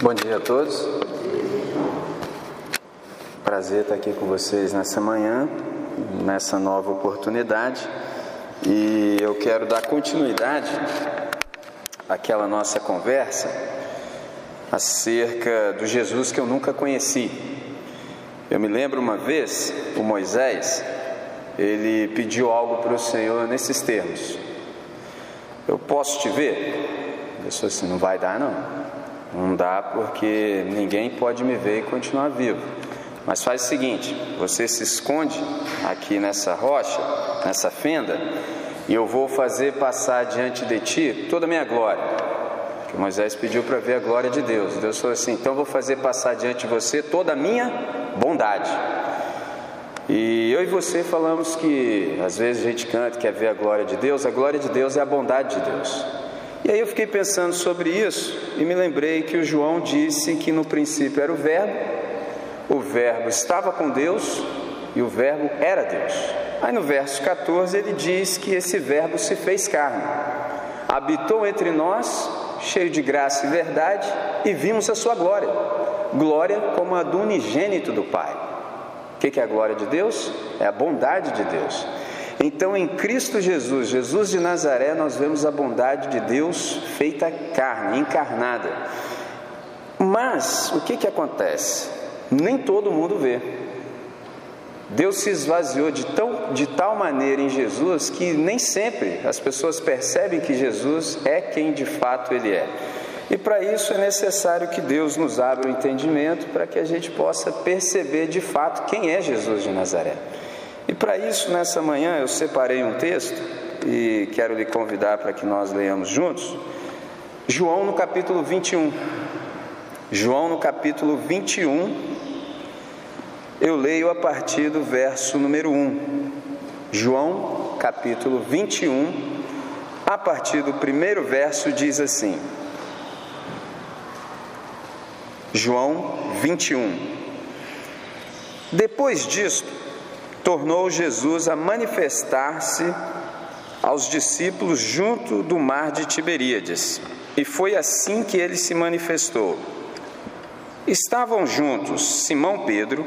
Bom dia a todos. Prazer estar aqui com vocês nessa manhã, nessa nova oportunidade. E eu quero dar continuidade àquela nossa conversa acerca do Jesus que eu nunca conheci. Eu me lembro uma vez, o Moisés, ele pediu algo para o Senhor nesses termos: Eu posso te ver? Disse assim: Não vai dar, não. Não dá porque ninguém pode me ver e continuar vivo. Mas faz o seguinte: você se esconde aqui nessa rocha, nessa fenda, e eu vou fazer passar diante de ti toda a minha glória. Que Moisés pediu para ver a glória de Deus. Deus falou assim: então vou fazer passar diante de você toda a minha bondade. E eu e você falamos que às vezes a gente canta quer ver a glória de Deus, a glória de Deus é a bondade de Deus. E aí eu fiquei pensando sobre isso e me lembrei que o João disse que no princípio era o Verbo, o Verbo estava com Deus e o Verbo era Deus. Aí no verso 14 ele diz que esse Verbo se fez carne, habitou entre nós, cheio de graça e verdade, e vimos a sua glória glória como a do unigênito do Pai. O que é a glória de Deus? É a bondade de Deus. Então, em Cristo Jesus, Jesus de Nazaré, nós vemos a bondade de Deus feita carne, encarnada. Mas, o que, que acontece? Nem todo mundo vê. Deus se esvaziou de, tão, de tal maneira em Jesus que nem sempre as pessoas percebem que Jesus é quem de fato Ele é. E para isso é necessário que Deus nos abra o entendimento para que a gente possa perceber de fato quem é Jesus de Nazaré. E para isso, nessa manhã, eu separei um texto e quero lhe convidar para que nós leiamos juntos. João no capítulo 21. João no capítulo 21. Eu leio a partir do verso número 1. João, capítulo 21, a partir do primeiro verso, diz assim: João 21. Depois disto, tornou Jesus a manifestar-se aos discípulos junto do mar de Tiberíades, e foi assim que ele se manifestou. Estavam juntos Simão Pedro,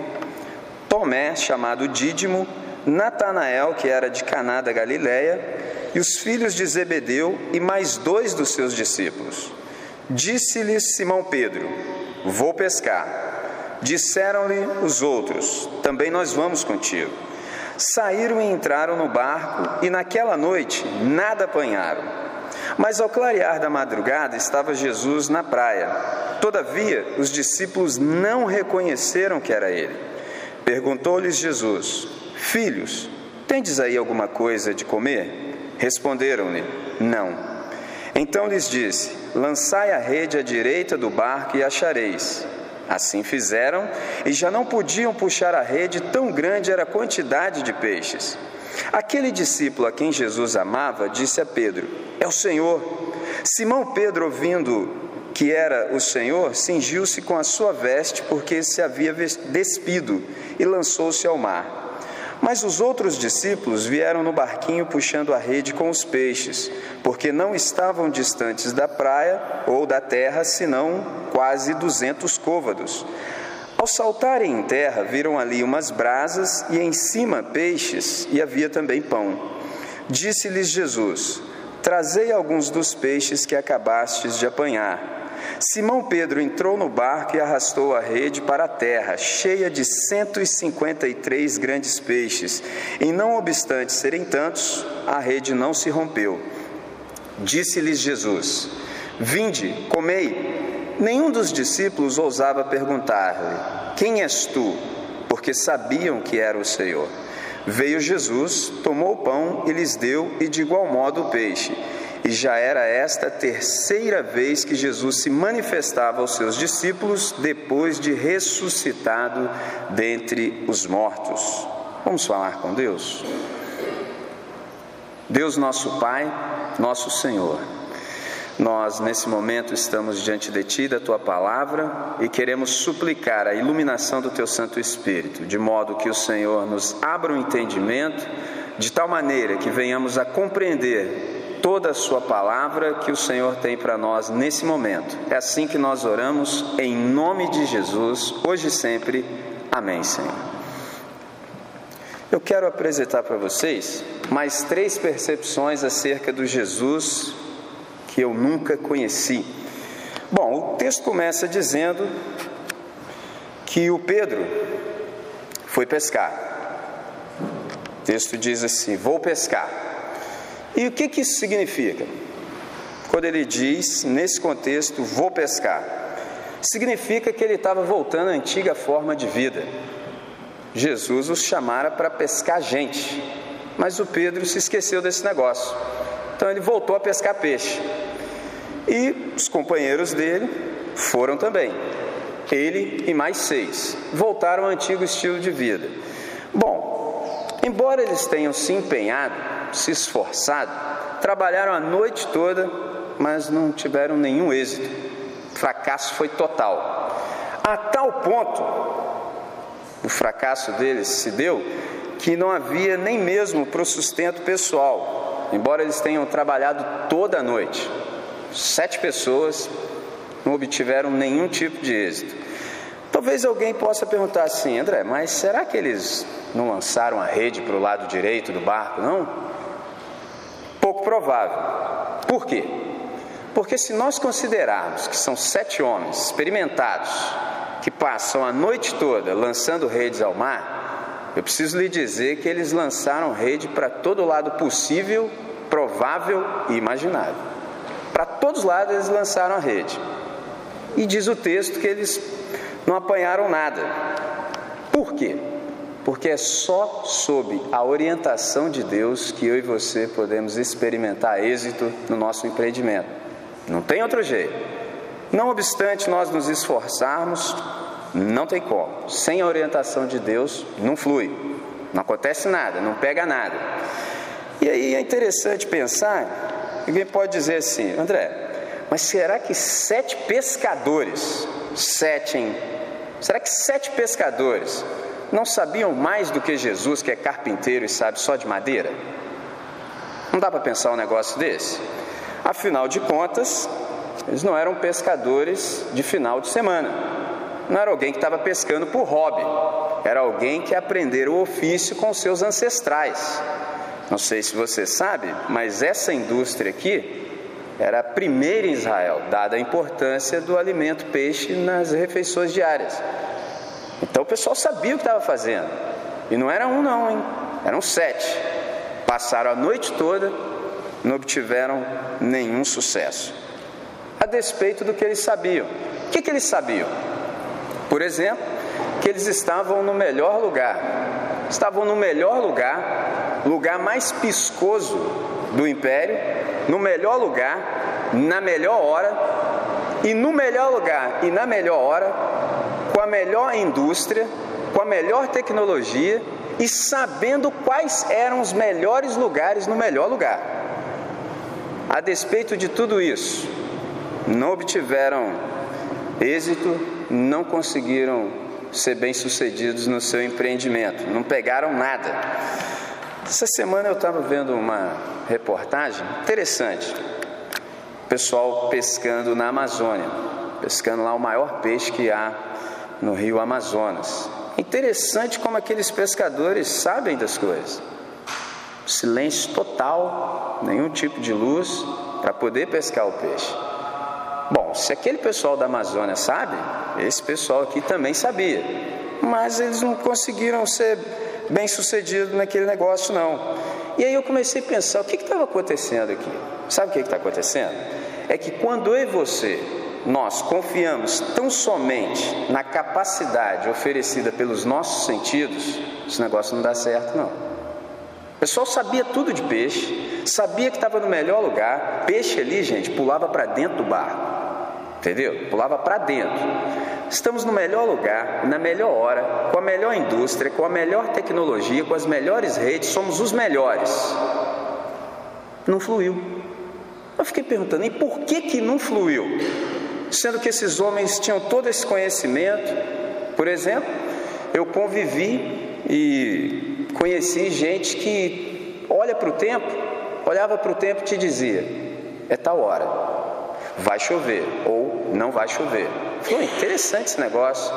Tomé, chamado Dídimo, Natanael, que era de Caná da Galiléia, e os filhos de Zebedeu e mais dois dos seus discípulos. Disse-lhes Simão Pedro: Vou pescar. Disseram-lhe os outros: Também nós vamos contigo. Saíram e entraram no barco, e naquela noite nada apanharam. Mas ao clarear da madrugada estava Jesus na praia. Todavia, os discípulos não reconheceram que era ele. Perguntou-lhes Jesus: Filhos, tendes aí alguma coisa de comer? Responderam-lhe: Não. Então lhes disse: Lançai a rede à direita do barco e achareis. Assim fizeram e já não podiam puxar a rede, tão grande era a quantidade de peixes. Aquele discípulo a quem Jesus amava disse a Pedro: É o Senhor. Simão Pedro, ouvindo que era o Senhor, cingiu-se com a sua veste, porque se havia despido, e lançou-se ao mar. Mas os outros discípulos vieram no barquinho puxando a rede com os peixes, porque não estavam distantes da praia ou da terra, senão quase duzentos côvados. Ao saltarem em terra, viram ali umas brasas e em cima peixes, e havia também pão. Disse-lhes Jesus: Trazei alguns dos peixes que acabastes de apanhar. Simão Pedro entrou no barco e arrastou a rede para a terra, cheia de 153 grandes peixes, e não obstante serem tantos, a rede não se rompeu. Disse-lhes Jesus: Vinde, comei. Nenhum dos discípulos ousava perguntar-lhe: Quem és tu? Porque sabiam que era o Senhor. Veio Jesus, tomou o pão e lhes deu, e de igual modo o peixe. E já era esta a terceira vez que Jesus se manifestava aos seus discípulos depois de ressuscitado dentre os mortos. Vamos falar com Deus? Deus, nosso Pai, nosso Senhor. Nós, nesse momento, estamos diante de Ti, da Tua palavra, e queremos suplicar a iluminação do Teu Santo Espírito, de modo que o Senhor nos abra o entendimento, de tal maneira que venhamos a compreender toda a Sua palavra que o Senhor tem para nós nesse momento. É assim que nós oramos, em nome de Jesus, hoje e sempre. Amém, Senhor. Eu quero apresentar para vocês mais três percepções acerca do Jesus que eu nunca conheci. Bom, o texto começa dizendo que o Pedro foi pescar. O texto diz assim: Vou pescar. E o que, que isso significa? Quando ele diz, nesse contexto, vou pescar, significa que ele estava voltando à antiga forma de vida. Jesus os chamara para pescar gente, mas o Pedro se esqueceu desse negócio. Então ele voltou a pescar peixe. E os companheiros dele foram também. Ele e mais seis voltaram ao antigo estilo de vida. Bom, embora eles tenham se empenhado, se esforçado, trabalharam a noite toda, mas não tiveram nenhum êxito. O fracasso foi total. A tal ponto, o fracasso deles se deu que não havia nem mesmo para o sustento pessoal, embora eles tenham trabalhado toda a noite. Sete pessoas não obtiveram nenhum tipo de êxito. Talvez alguém possa perguntar assim, André, mas será que eles não lançaram a rede para o lado direito do barco, não? Pouco provável. Por quê? Porque se nós considerarmos que são sete homens experimentados que passam a noite toda lançando redes ao mar, eu preciso lhe dizer que eles lançaram rede para todo lado possível, provável e imaginável. Para todos os lados eles lançaram a rede. E diz o texto que eles não apanharam nada. Por quê? Porque é só sob a orientação de Deus que eu e você podemos experimentar êxito no nosso empreendimento. Não tem outro jeito. Não obstante nós nos esforçarmos, não tem como. Sem a orientação de Deus, não flui. Não acontece nada, não pega nada. E aí é interessante pensar, alguém pode dizer assim, André, mas será que sete pescadores, sete, hein? Será que sete pescadores não sabiam mais do que Jesus, que é carpinteiro e sabe só de madeira? Não dá para pensar um negócio desse? Afinal de contas, eles não eram pescadores de final de semana. Não era alguém que estava pescando por hobby. Era alguém que aprenderam o ofício com seus ancestrais. Não sei se você sabe, mas essa indústria aqui era a primeira em Israel, dada a importância do alimento peixe nas refeições diárias. Então o pessoal sabia o que estava fazendo. E não era um, não, hein? Eram sete. Passaram a noite toda, não obtiveram nenhum sucesso. A despeito do que eles sabiam. O que, que eles sabiam? Por exemplo, que eles estavam no melhor lugar. Estavam no melhor lugar, lugar mais piscoso do império, no melhor lugar, na melhor hora, e no melhor lugar e na melhor hora, com a melhor indústria, com a melhor tecnologia e sabendo quais eram os melhores lugares no melhor lugar. A despeito de tudo isso, não obtiveram êxito, não conseguiram ser bem-sucedidos no seu empreendimento, não pegaram nada. Essa semana eu estava vendo uma reportagem interessante. Pessoal pescando na Amazônia, pescando lá o maior peixe que há no rio Amazonas. Interessante como aqueles pescadores sabem das coisas. Silêncio total, nenhum tipo de luz para poder pescar o peixe. Bom, se aquele pessoal da Amazônia sabe, esse pessoal aqui também sabia, mas eles não conseguiram ser bem sucedido naquele negócio, não. E aí eu comecei a pensar: o que estava acontecendo aqui? Sabe o que está acontecendo? É que quando eu e você, nós confiamos tão somente na capacidade oferecida pelos nossos sentidos, esse negócio não dá certo, não. O pessoal sabia tudo de peixe, sabia que estava no melhor lugar. Peixe ali, gente, pulava para dentro do barco. Entendeu? Pulava para dentro. Estamos no melhor lugar, na melhor hora, com a melhor indústria, com a melhor tecnologia, com as melhores redes, somos os melhores. Não fluiu. Eu fiquei perguntando, e por que que não fluiu? Sendo que esses homens tinham todo esse conhecimento. Por exemplo, eu convivi e conheci gente que olha para o tempo olhava para o tempo e te dizia: é tal hora, vai chover ou não vai chover. Falou, interessante esse negócio.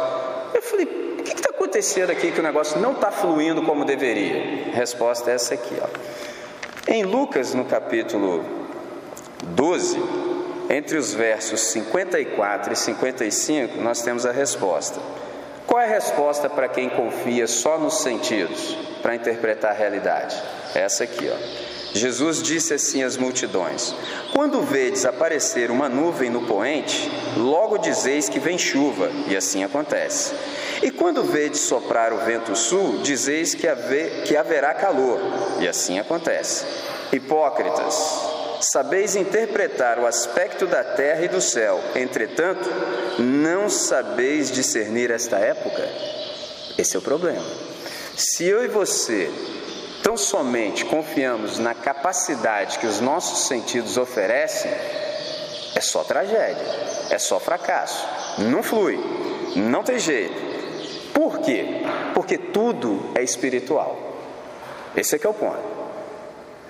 Eu falei, o que está acontecendo aqui que o negócio não está fluindo como deveria? A resposta é essa aqui. Ó. Em Lucas, no capítulo 12, entre os versos 54 e 55, nós temos a resposta. Qual é a resposta para quem confia só nos sentidos para interpretar a realidade? Essa aqui, ó. Jesus disse assim às multidões: Quando vedes aparecer uma nuvem no poente, logo dizeis que vem chuva, e assim acontece. E quando vedes soprar o vento sul, dizeis que, que haverá calor, e assim acontece. Hipócritas, sabeis interpretar o aspecto da terra e do céu, entretanto, não sabeis discernir esta época? Esse é o problema. Se eu e você tão somente confiamos na capacidade que os nossos sentidos oferecem, é só tragédia, é só fracasso, não flui, não tem jeito. Por quê? Porque tudo é espiritual. Esse é que é o ponto.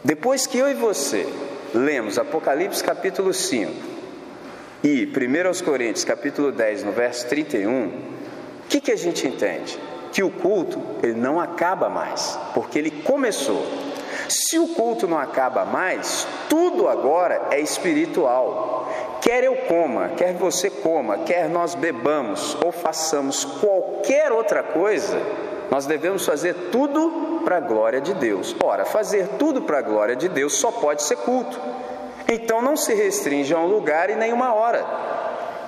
Depois que eu e você lemos Apocalipse capítulo 5 e 1 Coríntios capítulo 10, no verso 31, o que, que a gente entende? que o culto ele não acaba mais, porque ele começou. Se o culto não acaba mais, tudo agora é espiritual. Quer eu coma, quer você coma, quer nós bebamos ou façamos qualquer outra coisa, nós devemos fazer tudo para a glória de Deus. Ora, fazer tudo para a glória de Deus só pode ser culto. Então não se restringe a um lugar e nem uma hora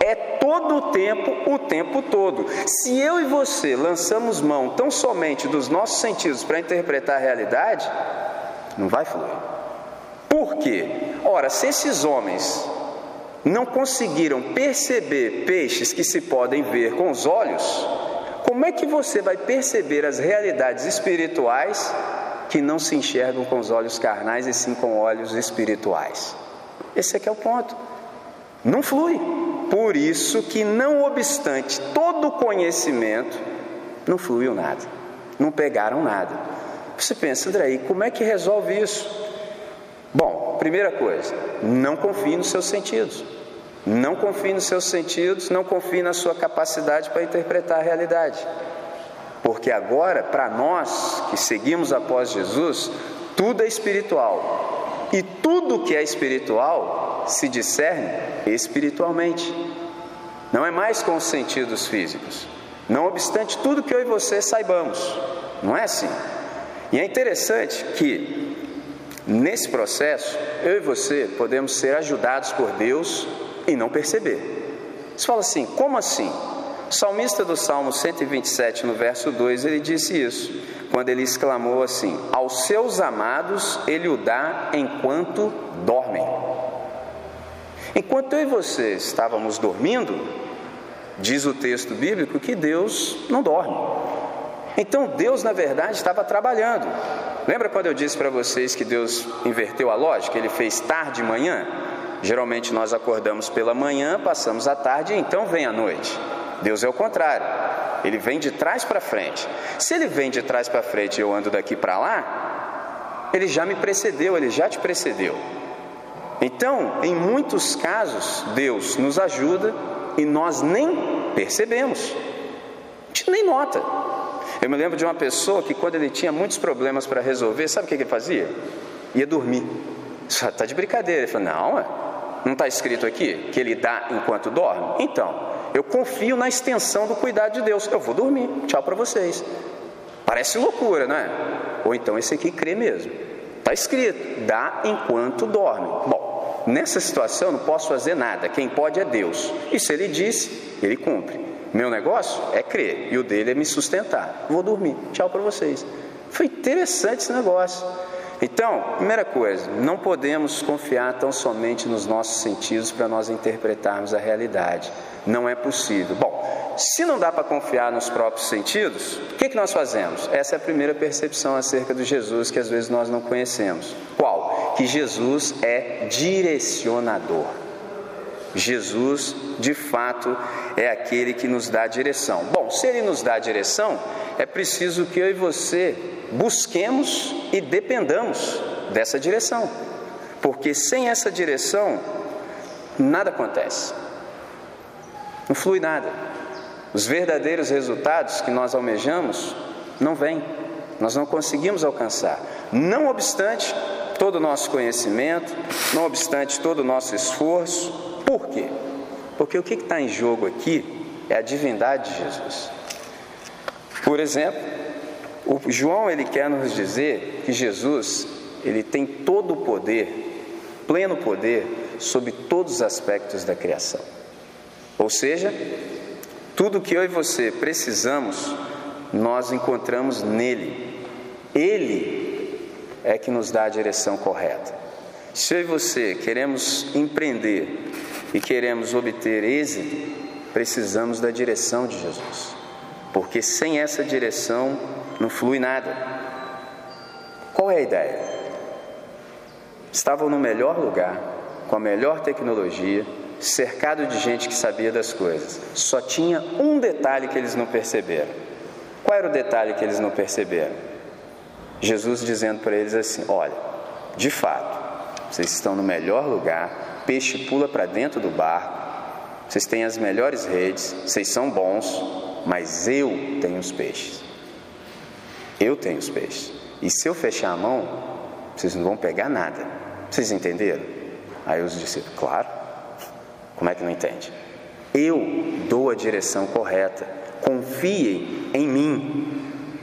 é todo o tempo, o tempo todo. Se eu e você lançamos mão tão somente dos nossos sentidos para interpretar a realidade, não vai fluir. Por quê? Ora, se esses homens não conseguiram perceber peixes que se podem ver com os olhos, como é que você vai perceber as realidades espirituais que não se enxergam com os olhos carnais e sim com olhos espirituais? Esse é que é o ponto. Não flui. Por isso que, não obstante todo o conhecimento, não fluiu nada, não pegaram nada. Você pensa, André, como é que resolve isso? Bom, primeira coisa, não confie nos seus sentidos. Não confie nos seus sentidos, não confie na sua capacidade para interpretar a realidade. Porque agora, para nós que seguimos após Jesus, tudo é espiritual. E tudo que é espiritual se discerne espiritualmente. Não é mais com os sentidos físicos. Não obstante tudo que eu e você saibamos. Não é assim. E é interessante que nesse processo eu e você podemos ser ajudados por Deus e não perceber. Você fala assim: como assim? O salmista do Salmo 127, no verso 2, ele disse isso, quando ele exclamou assim: Aos seus amados ele o dá enquanto dormem. Enquanto eu e você estávamos dormindo, diz o texto bíblico que Deus não dorme. Então Deus, na verdade, estava trabalhando. Lembra quando eu disse para vocês que Deus inverteu a lógica? Ele fez tarde e manhã? Geralmente nós acordamos pela manhã, passamos a tarde e então vem a noite. Deus é o contrário. Ele vem de trás para frente. Se ele vem de trás para frente e eu ando daqui para lá, ele já me precedeu, ele já te precedeu. Então, em muitos casos, Deus nos ajuda e nós nem percebemos, a gente nem nota. Eu me lembro de uma pessoa que, quando ele tinha muitos problemas para resolver, sabe o que ele fazia? Ia dormir. Está de brincadeira. Ele falou: Não, não está escrito aqui que ele dá enquanto dorme? Então, eu confio na extensão do cuidado de Deus. Eu vou dormir. Tchau para vocês. Parece loucura, não é? Ou então esse aqui crê mesmo. Está escrito: dá enquanto dorme. Bom, Nessa situação não posso fazer nada, quem pode é Deus. E se ele disse, ele cumpre. Meu negócio é crer e o dele é me sustentar. Vou dormir. Tchau para vocês. Foi interessante esse negócio. Então, primeira coisa, não podemos confiar tão somente nos nossos sentidos para nós interpretarmos a realidade. Não é possível. Bom, se não dá para confiar nos próprios sentidos, o que, que nós fazemos? Essa é a primeira percepção acerca de Jesus que às vezes nós não conhecemos. Qual? que Jesus é direcionador. Jesus, de fato, é aquele que nos dá direção. Bom, se ele nos dá direção, é preciso que eu e você busquemos e dependamos dessa direção. porque sem essa direção, nada acontece, não flui nada. Os verdadeiros resultados que nós almejamos não vêm, nós não conseguimos alcançar. Não obstante todo o nosso conhecimento, não obstante todo o nosso esforço, por quê? Porque o que está em jogo aqui é a divindade de Jesus. Por exemplo, o João ele quer nos dizer que Jesus ele tem todo o poder, pleno poder sobre todos os aspectos da criação. Ou seja, tudo que eu e você precisamos, nós encontramos nele. Ele é que nos dá a direção correta. Se eu e você queremos empreender e queremos obter êxito, precisamos da direção de Jesus porque sem essa direção não flui nada. Qual é a ideia? Estavam no melhor lugar, com a melhor tecnologia, cercado de gente que sabia das coisas. Só tinha um detalhe que eles não perceberam. Qual era o detalhe que eles não perceberam? Jesus dizendo para eles assim: Olha, de fato, vocês estão no melhor lugar, peixe pula para dentro do barco, vocês têm as melhores redes, vocês são bons, mas eu tenho os peixes. Eu tenho os peixes. E se eu fechar a mão, vocês não vão pegar nada. Vocês entenderam? Aí os discípulos, claro. Como é que não entende? Eu dou a direção correta. Confiem em mim.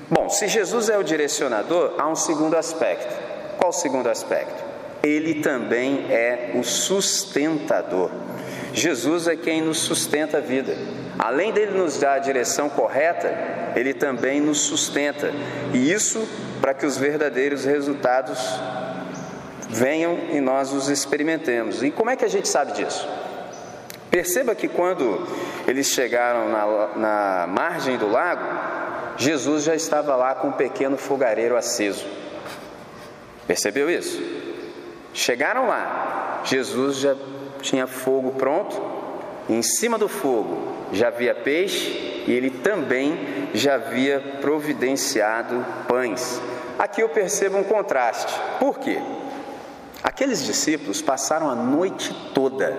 Bom, se Jesus é o direcionador, há um segundo aspecto. Qual o segundo aspecto? Ele também é o sustentador. Jesus é quem nos sustenta a vida. Além dele nos dar a direção correta, ele também nos sustenta. E isso para que os verdadeiros resultados venham e nós os experimentemos. E como é que a gente sabe disso? Perceba que quando eles chegaram na, na margem do lago, Jesus já estava lá com um pequeno fogareiro aceso. Percebeu isso? Chegaram lá, Jesus já tinha fogo pronto, em cima do fogo já havia peixe e ele também já havia providenciado pães. Aqui eu percebo um contraste. Por quê? Aqueles discípulos passaram a noite toda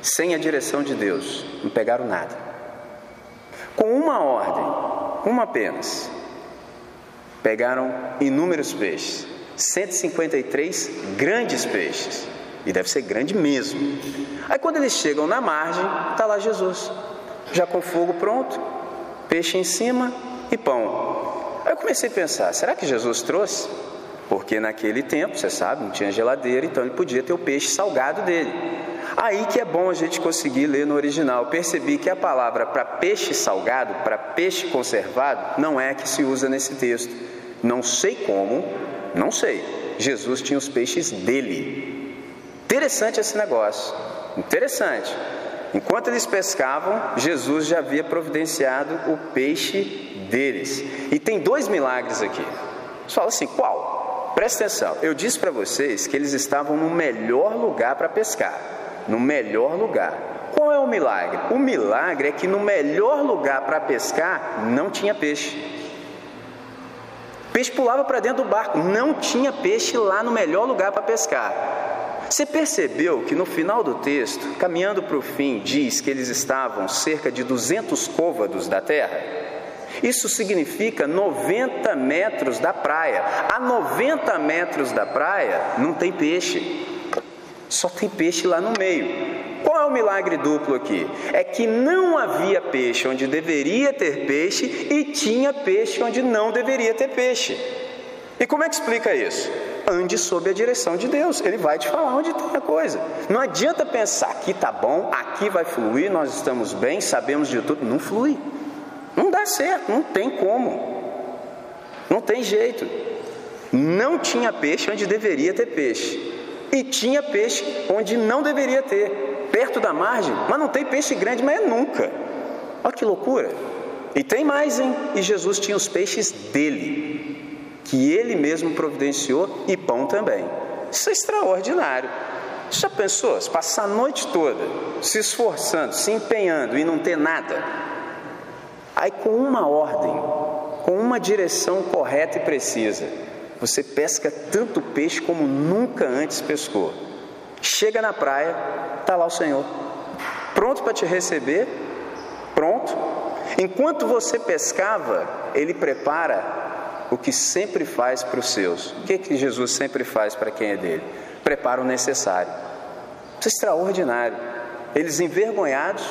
sem a direção de Deus, não pegaram nada. Com uma ordem, uma apenas, pegaram inúmeros peixes, 153 grandes peixes. E deve ser grande mesmo. Aí quando eles chegam na margem, está lá Jesus, já com fogo pronto, peixe em cima e pão. Aí eu comecei a pensar: será que Jesus trouxe? Porque naquele tempo, você sabe, não tinha geladeira, então ele podia ter o peixe salgado dele. Aí que é bom a gente conseguir ler no original. percebi que a palavra para peixe salgado, para peixe conservado, não é a que se usa nesse texto. Não sei como, não sei. Jesus tinha os peixes dele. Interessante esse negócio, interessante. Enquanto eles pescavam, Jesus já havia providenciado o peixe deles. E tem dois milagres aqui. Você fala assim, qual? Presta atenção, eu disse para vocês que eles estavam no melhor lugar para pescar. No melhor lugar. Qual é o milagre? O milagre é que no melhor lugar para pescar não tinha peixe. Peixe pulava para dentro do barco, não tinha peixe lá no melhor lugar para pescar. Você percebeu que no final do texto, caminhando para o fim, diz que eles estavam cerca de 200 côvados da terra? Isso significa 90 metros da praia. A 90 metros da praia não tem peixe, só tem peixe lá no meio. Qual é o milagre duplo aqui? É que não havia peixe onde deveria ter peixe e tinha peixe onde não deveria ter peixe. E como é que explica isso? ande sob a direção de Deus. Ele vai te falar onde tem a coisa. Não adianta pensar aqui tá bom, aqui vai fluir, nós estamos bem, sabemos de tudo. Não flui. Não dá certo, não tem como. Não tem jeito. Não tinha peixe onde deveria ter peixe. E tinha peixe onde não deveria ter. Perto da margem, mas não tem peixe grande, mas é nunca. Olha que loucura. E tem mais, hein? E Jesus tinha os peixes dele que ele mesmo providenciou e pão também. Isso é extraordinário. Já pensou? Se passar a noite toda se esforçando, se empenhando e não ter nada. Aí, com uma ordem, com uma direção correta e precisa, você pesca tanto peixe como nunca antes pescou. Chega na praia, está lá o Senhor, pronto para te receber, pronto. Enquanto você pescava, Ele prepara o que sempre faz para os seus. O que, que Jesus sempre faz para quem é dele? Prepara o necessário. Isso é extraordinário. Eles envergonhados,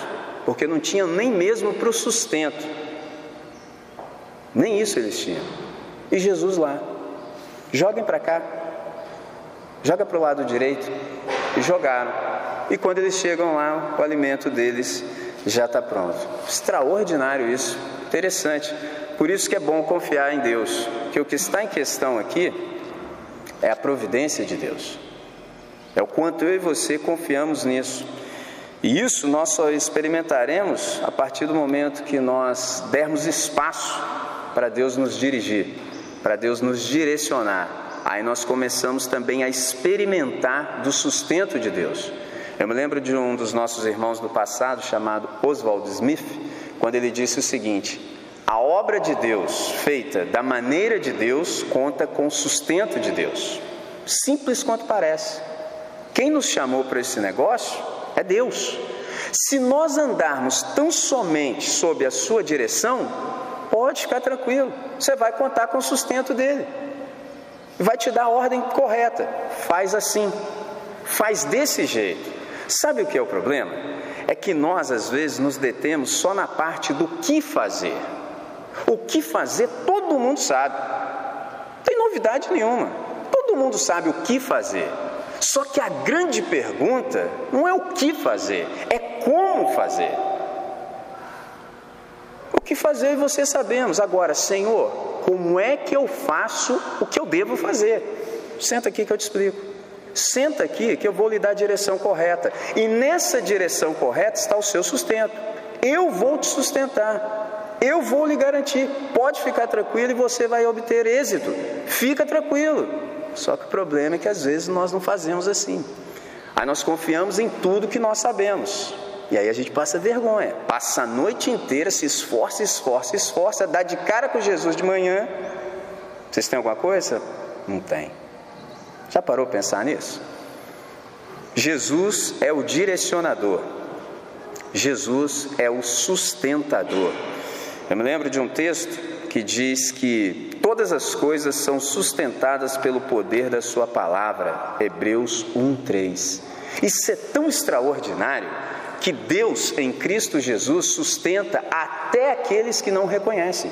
porque não tinham nem mesmo para o sustento. Nem isso eles tinham. E Jesus lá. Joguem para cá. Joga para o lado direito. E jogaram. E quando eles chegam lá, o alimento deles já está pronto. Extraordinário isso. Interessante. Por isso que é bom confiar em Deus. Que o que está em questão aqui é a providência de Deus. É o quanto eu e você confiamos nisso. E isso nós só experimentaremos a partir do momento que nós dermos espaço para Deus nos dirigir, para Deus nos direcionar. Aí nós começamos também a experimentar do sustento de Deus. Eu me lembro de um dos nossos irmãos do passado, chamado Oswald Smith, quando ele disse o seguinte: a obra de Deus, feita da maneira de Deus, conta com o sustento de Deus. Simples quanto parece. Quem nos chamou para esse negócio é Deus. Se nós andarmos tão somente sob a sua direção, pode ficar tranquilo, você vai contar com o sustento dele. Vai te dar a ordem correta. Faz assim, faz desse jeito. Sabe o que é o problema? É que nós às vezes nos detemos só na parte do que fazer. O que fazer todo mundo sabe. Não tem novidade nenhuma. Todo mundo sabe o que fazer. Só que a grande pergunta não é o que fazer, é como fazer. O que fazer você sabemos. Agora, Senhor, como é que eu faço o que eu devo fazer? Senta aqui que eu te explico. Senta aqui que eu vou lhe dar a direção correta. E nessa direção correta está o seu sustento. Eu vou te sustentar. Eu vou lhe garantir. Pode ficar tranquilo e você vai obter êxito. Fica tranquilo. Só que o problema é que às vezes nós não fazemos assim. Aí nós confiamos em tudo que nós sabemos. E aí a gente passa vergonha. Passa a noite inteira, se esforça, esforça, esforça, dá de cara com Jesus de manhã. Vocês têm alguma coisa? Não tem. Já parou para pensar nisso? Jesus é o direcionador. Jesus é o sustentador. Eu me lembro de um texto que diz que todas as coisas são sustentadas pelo poder da Sua palavra. Hebreus 1,3. Isso é tão extraordinário que Deus em Cristo Jesus sustenta até aqueles que não reconhecem.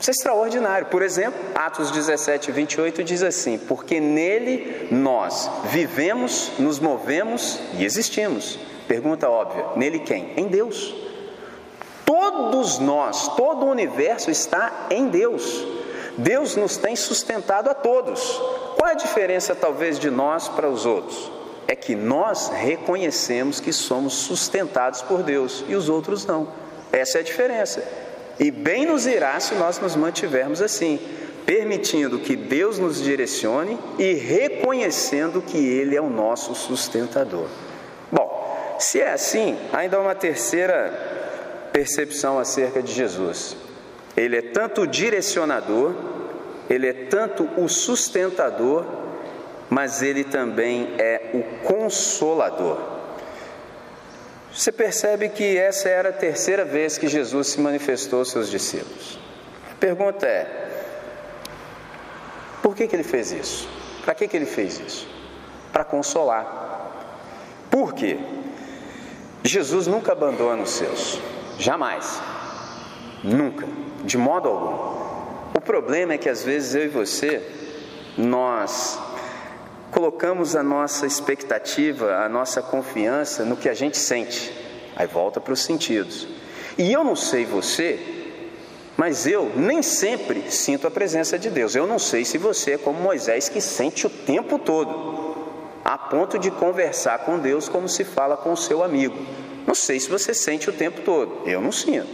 Isso é extraordinário. Por exemplo, Atos 17, 28 diz assim: Porque nele nós vivemos, nos movemos e existimos. Pergunta óbvia: nele quem? Em Deus. Todos nós, todo o universo está em Deus. Deus nos tem sustentado a todos. Qual a diferença, talvez, de nós para os outros? É que nós reconhecemos que somos sustentados por Deus e os outros não. Essa é a diferença. E bem nos irá se nós nos mantivermos assim, permitindo que Deus nos direcione e reconhecendo que Ele é o nosso sustentador. Bom, se é assim, ainda há uma terceira percepção acerca de Jesus. Ele é tanto o direcionador, ele é tanto o sustentador, mas ele também é o consolador. Você percebe que essa era a terceira vez que Jesus se manifestou aos seus discípulos. A pergunta é: por que, que ele fez isso? Para que, que ele fez isso? Para consolar. Por quê? Jesus nunca abandona os seus. Jamais. Nunca. De modo algum. O problema é que às vezes eu e você, nós colocamos a nossa expectativa, a nossa confiança no que a gente sente. Aí volta para os sentidos. E eu não sei você, mas eu nem sempre sinto a presença de Deus. Eu não sei se você é como Moisés que sente o tempo todo, a ponto de conversar com Deus como se fala com o seu amigo. Não sei se você sente o tempo todo, eu não sinto.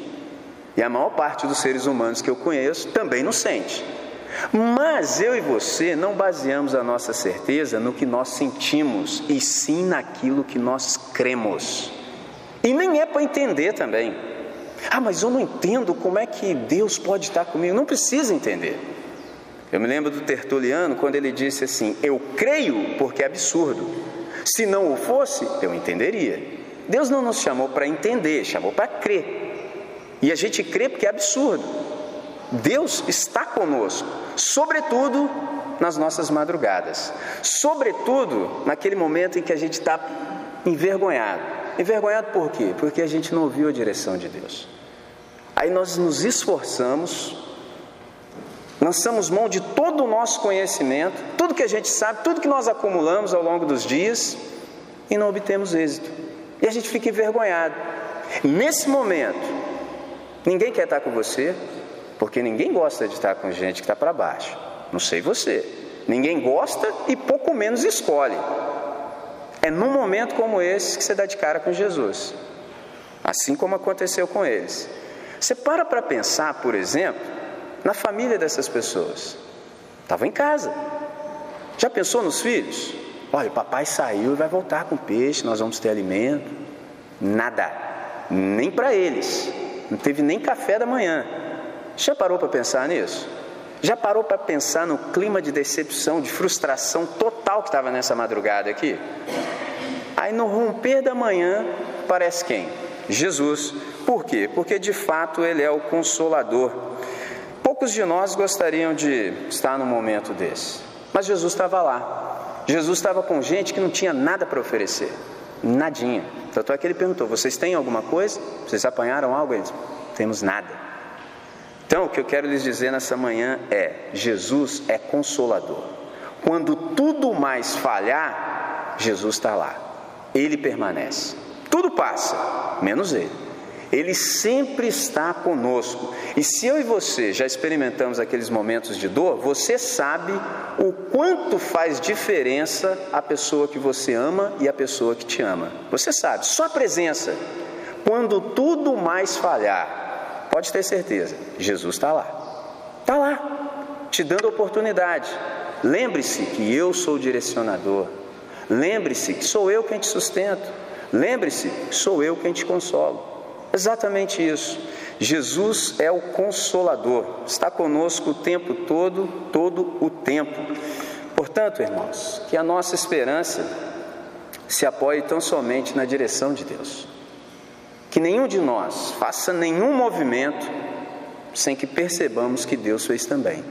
E a maior parte dos seres humanos que eu conheço também não sente. Mas eu e você não baseamos a nossa certeza no que nós sentimos, e sim naquilo que nós cremos. E nem é para entender também. Ah, mas eu não entendo como é que Deus pode estar comigo. Não precisa entender. Eu me lembro do Tertuliano quando ele disse assim: Eu creio porque é absurdo. Se não o fosse, eu entenderia. Deus não nos chamou para entender, chamou para crer. E a gente crê porque é absurdo. Deus está conosco, sobretudo nas nossas madrugadas, sobretudo naquele momento em que a gente está envergonhado. Envergonhado por quê? Porque a gente não ouviu a direção de Deus. Aí nós nos esforçamos, lançamos mão de todo o nosso conhecimento, tudo que a gente sabe, tudo que nós acumulamos ao longo dos dias e não obtemos êxito. E a gente fica envergonhado. Nesse momento, ninguém quer estar com você, porque ninguém gosta de estar com gente que está para baixo. Não sei você. Ninguém gosta e pouco menos escolhe. É num momento como esse que você dá de cara com Jesus. Assim como aconteceu com eles. Você para para pensar, por exemplo, na família dessas pessoas. Estava em casa. Já pensou nos filhos? Olha, o papai saiu e vai voltar com peixe, nós vamos ter alimento. Nada. Nem para eles. Não teve nem café da manhã. Já parou para pensar nisso? Já parou para pensar no clima de decepção, de frustração total que estava nessa madrugada aqui? Aí no romper da manhã parece quem? Jesus. Por quê? Porque de fato ele é o consolador. Poucos de nós gostariam de estar num momento desse, mas Jesus estava lá. Jesus estava com gente que não tinha nada para oferecer, nadinha. Tanto é que ele perguntou: Vocês têm alguma coisa? Vocês apanharam algo? Eles: Temos nada. Então, o que eu quero lhes dizer nessa manhã é: Jesus é consolador. Quando tudo mais falhar, Jesus está lá, ele permanece. Tudo passa, menos ele. Ele sempre está conosco. E se eu e você já experimentamos aqueles momentos de dor, você sabe o quanto faz diferença a pessoa que você ama e a pessoa que te ama. Você sabe, só a presença. Quando tudo mais falhar, Pode ter certeza, Jesus está lá. Está lá, te dando oportunidade. Lembre-se que eu sou o direcionador. Lembre-se que sou eu quem te sustento. Lembre-se sou eu quem te consolo. Exatamente isso. Jesus é o consolador, está conosco o tempo todo, todo o tempo. Portanto, irmãos, que a nossa esperança se apoie tão somente na direção de Deus que nenhum de nós faça nenhum movimento sem que percebamos que Deus fez também.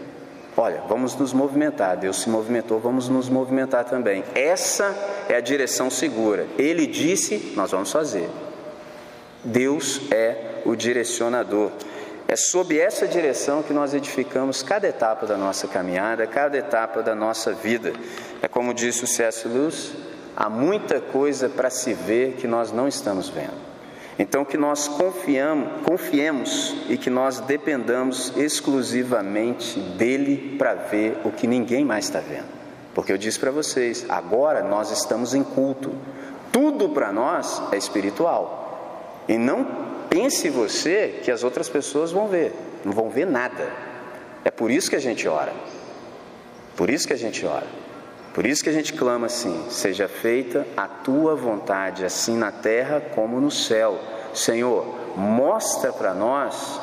Olha, vamos nos movimentar. Deus se movimentou, vamos nos movimentar também. Essa é a direção segura. Ele disse, nós vamos fazer. Deus é o direcionador. É sob essa direção que nós edificamos cada etapa da nossa caminhada, cada etapa da nossa vida. É como disse o C.S. Lewis: há muita coisa para se ver que nós não estamos vendo. Então, que nós confiamos, confiemos e que nós dependamos exclusivamente dele para ver o que ninguém mais está vendo. Porque eu disse para vocês, agora nós estamos em culto, tudo para nós é espiritual. E não pense você que as outras pessoas vão ver, não vão ver nada. É por isso que a gente ora. Por isso que a gente ora. Por isso que a gente clama assim: seja feita a tua vontade, assim na terra como no céu. Senhor, mostra para nós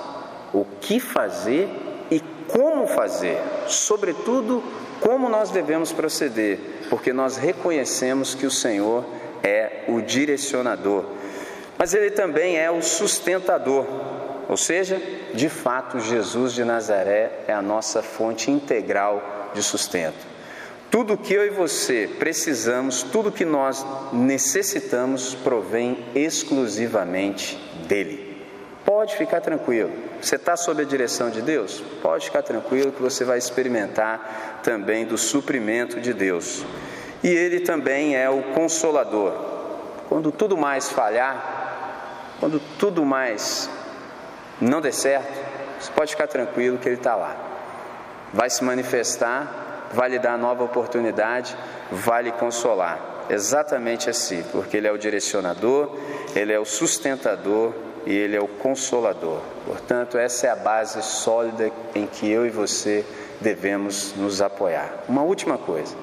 o que fazer e como fazer, sobretudo como nós devemos proceder, porque nós reconhecemos que o Senhor é o direcionador, mas Ele também é o sustentador, ou seja, de fato, Jesus de Nazaré é a nossa fonte integral de sustento. Tudo que eu e você precisamos, tudo que nós necessitamos, provém exclusivamente dele. Pode ficar tranquilo. Você está sob a direção de Deus? Pode ficar tranquilo que você vai experimentar também do suprimento de Deus. E Ele também é o consolador. Quando tudo mais falhar, quando tudo mais não der certo, você pode ficar tranquilo que Ele está lá. Vai se manifestar vai lhe dar nova oportunidade, vai lhe consolar. Exatamente assim, porque Ele é o direcionador, Ele é o sustentador e Ele é o consolador. Portanto, essa é a base sólida em que eu e você devemos nos apoiar. Uma última coisa.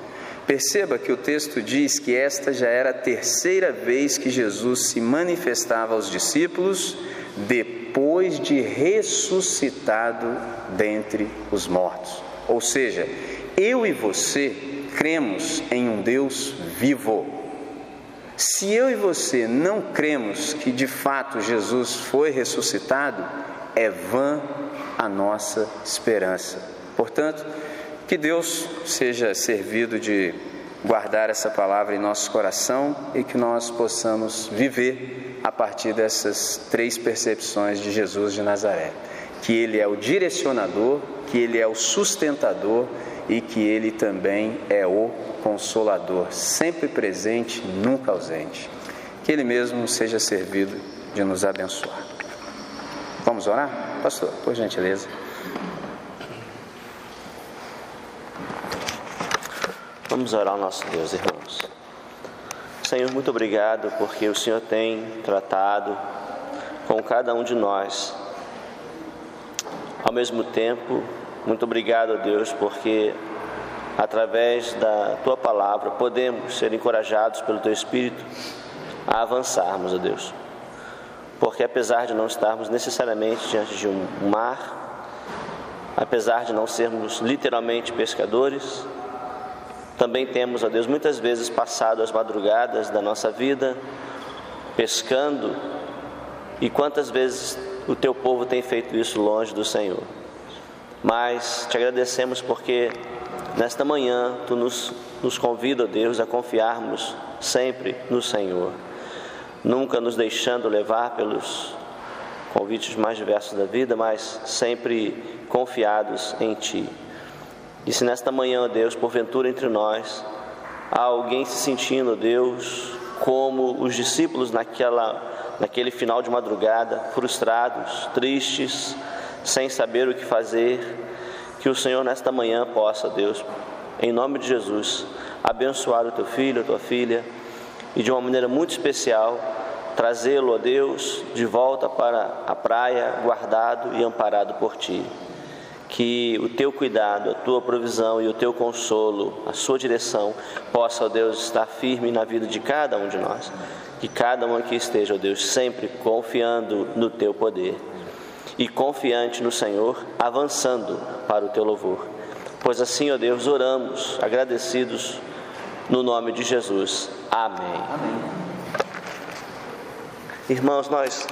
Perceba que o texto diz que esta já era a terceira vez que Jesus se manifestava aos discípulos depois de ressuscitado dentre os mortos. Ou seja, eu e você cremos em um Deus vivo. Se eu e você não cremos que de fato Jesus foi ressuscitado, é vã a nossa esperança. Portanto, que Deus seja servido de guardar essa palavra em nosso coração e que nós possamos viver a partir dessas três percepções de Jesus de Nazaré: que Ele é o direcionador, que Ele é o sustentador e que Ele também é o consolador, sempre presente, nunca ausente. Que Ele mesmo seja servido de nos abençoar. Vamos orar? Pastor, por gentileza. Vamos orar ao nosso Deus, irmãos. Senhor, muito obrigado porque o Senhor tem tratado com cada um de nós. Ao mesmo tempo, muito obrigado, Deus, porque através da tua palavra podemos ser encorajados pelo teu Espírito a avançarmos, ó Deus. Porque apesar de não estarmos necessariamente diante de um mar, apesar de não sermos literalmente pescadores, também temos, ó Deus, muitas vezes passado as madrugadas da nossa vida pescando, e quantas vezes o teu povo tem feito isso longe do Senhor. Mas te agradecemos porque nesta manhã tu nos, nos convida, Deus, a confiarmos sempre no Senhor, nunca nos deixando levar pelos convites mais diversos da vida, mas sempre confiados em Ti. E se nesta manhã, Deus, porventura entre nós, há alguém se sentindo, Deus, como os discípulos naquela, naquele final de madrugada, frustrados, tristes, sem saber o que fazer, que o Senhor nesta manhã possa, Deus, em nome de Jesus, abençoar o teu filho, a tua filha, e de uma maneira muito especial, trazê-lo, ó Deus, de volta para a praia, guardado e amparado por ti que o teu cuidado, a tua provisão e o teu consolo, a sua direção, possa, ó Deus, estar firme na vida de cada um de nós. Que cada um aqui esteja, ó Deus, sempre confiando no teu poder e confiante no Senhor, avançando para o teu louvor. Pois assim, ó Deus, oramos, agradecidos no nome de Jesus. Amém. Amém. Irmãos, nós